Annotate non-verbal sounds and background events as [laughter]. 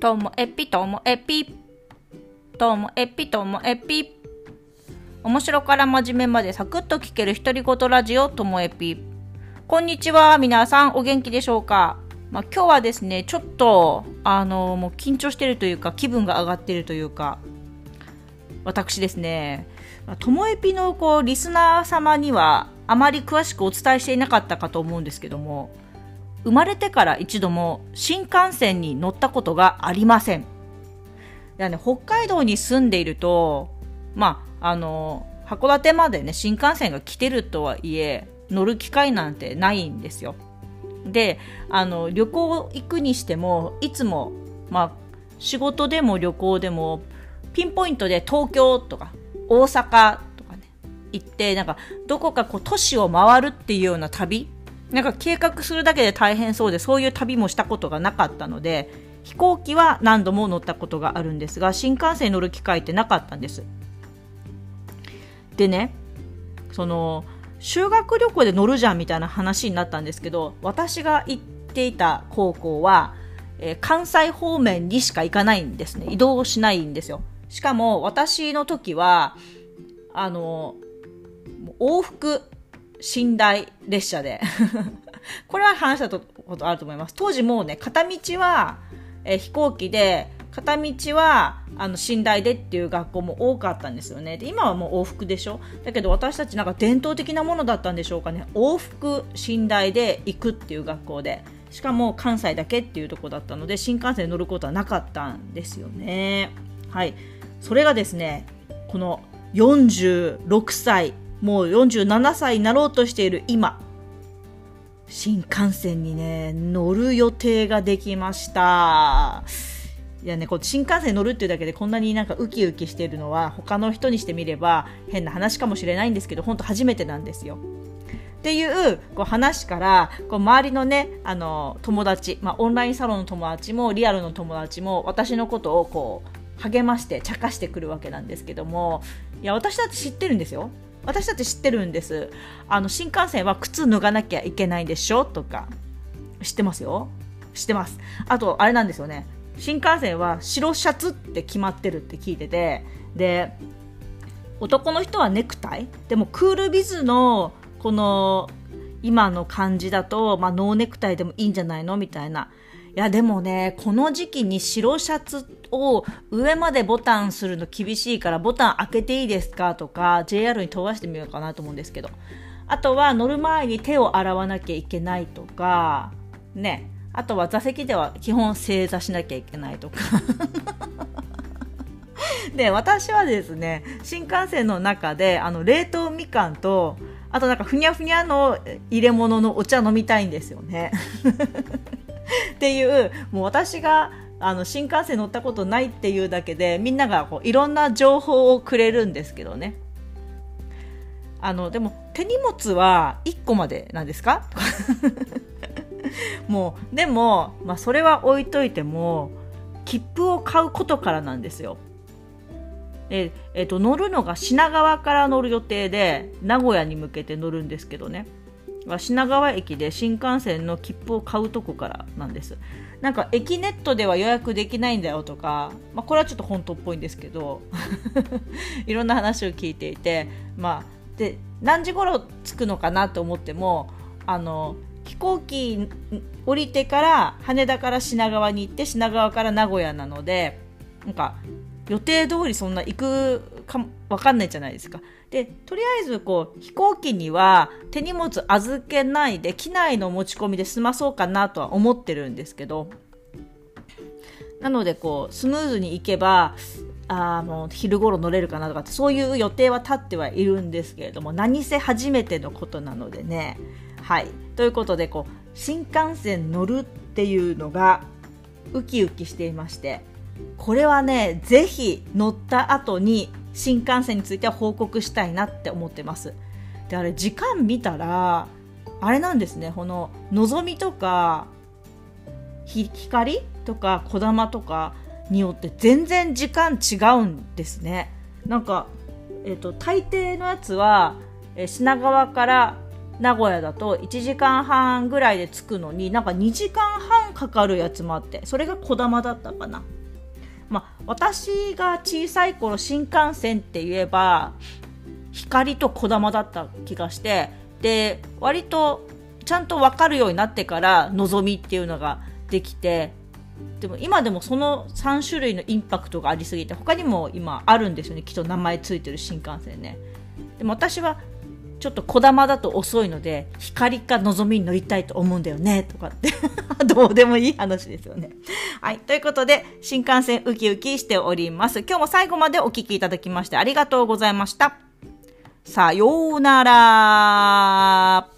ともえぴともえぴともえぴともえぴ面白から真面目までサクッと聞ける独り言ラジオともえぴこんにちは皆さんお元気でしょうか？まあ、今日はですねちょっとあのもう緊張してるというか気分が上がってるというか私ですねともえぴのこうリスナー様にはあまり詳しくお伝えしていなかったかと思うんですけども生まれてから一度も新幹線に乗ったことがありません。ね、北海道に住んでいると、まあ、あの、函館までね、新幹線が来てるとはいえ、乗る機会なんてないんですよ。で、あの、旅行行くにしても、いつも、まあ、仕事でも旅行でも、ピンポイントで東京とか大阪とかね、行って、なんか、どこかこう都市を回るっていうような旅なんか計画するだけで大変そうでそういう旅もしたことがなかったので飛行機は何度も乗ったことがあるんですが新幹線乗る機会ってなかったんです。でねその修学旅行で乗るじゃんみたいな話になったんですけど私が行っていた高校は、えー、関西方面にしか行かないんですね。移動しないんですよ。しかも私の時はあの往復寝台列車で。[laughs] これは話したことあると思います。当時もうね片道は、えー、飛行機で片道はあの寝台でっていう学校も多かったんですよね。で今はもう往復でしょ？だけど私たちなんか伝統的なものだったんでしょうかね。往復寝台で行くっていう学校で。しかも関西だけっていうとこだったので新幹線に乗ることはなかったんですよね。はい。それがですねこの46歳もう47歳になろうとしている今。新幹線にね乗る予定ができました。いやねこう新幹線乗るっていうだけでこんなになんかウキウキしているのは他の人にしてみれば変な話かもしれないんですけど本当初めてなんですよ。っていうこう話からこう周りのねあの友達、まあ、オンラインサロンの友達もリアルの友達も私のことをこう励まして茶化してくるわけなんですけどもいや私だって知ってるんですよ。私だって知ってるんです。あの新幹線は靴脱がなきゃいけないんでしょとか。知ってますよ。知ってます。あとあれなんですよね。新幹線は白シャツって決まってるって聞いてて。で男の人はネクタイ？でもクールビズのこの今の感じだと、まあ、ノーネクタイでもいいんじゃないの？みたいなやでもねこの時期に白シャツを上までボタンするの厳しいからボタン開けていいですかとか JR に問わしてみようかなと思うんですけど。あとは乗る前に手を洗わなきゃいけないとかね。あとは座席では基本正座しなきゃいけないとか。で [laughs] 私はですね新幹線の中であの冷凍みかんとあとなんかふにゃふにゃの入れ物のお茶飲みたいんですよね。[laughs] っていうもう私があの新幹線乗ったことないっていうだけでみんながこういろんな情報をくれるんですけどね。あのでも手荷物は1個までなんですか？[laughs] もうでも、まあ、それは置いといても切符を買うことからなんですよ。ええー、と乗るのが品川から乗る予定で名古屋に向けて乗るんですけどね。は品川駅で新幹線の切符を買うとこからなんです。なんか駅ネットでは予約できないんだよとか、まあ、これはちょっと本当っぽいんですけど [laughs] いろんな話を聞いていて、まあ、で何時頃着くのかなと思ってもあの飛行機降りてから羽田から品川に行って品川から名古屋なのでなんか予定通りそんな行くか分かんないじゃないですか。でとりあえずこう飛行機には手荷物預けないで機内の持ち込みで済まそうかなとは思ってるんですけどなのでこうスムーズに行けばあもう昼頃乗れるかなとかってそういう予定は立ってはいるんですけれども何せ初めてのことなのでね。はいということでこう新幹線乗るっていうのがウキウキしていましてこれはねぜひ乗った後に新幹線については報告したいなって思ってます。であれ時間見たらあれなんですね。こののぞみとか光とかこだまとかによって全然時間違うんですね。なんか、えーと、大抵のやつは、え品川から名古屋だと1時間半ぐらいで着くのになんか2時間半かかるやつもあってそれがこだまだったかな。まあ、私が小さい頃新幹線って言えば光とこだまだった気がしてで割とちゃんと分かるようになってからのぞみっていうのができてでも今でもその3種類のインパクトがありすぎて他にも今あるんですよね。きっと名前ついてる新幹線ね。でも私はちょっとこだまだと遅いので光か望みに乗りたいと思うんだよねとかって。[laughs] どうでもいい話ですよね。はい。ということで新幹線ウキウキしております。今日も最後までお聴きいただきましてありがとうございました。さようなら。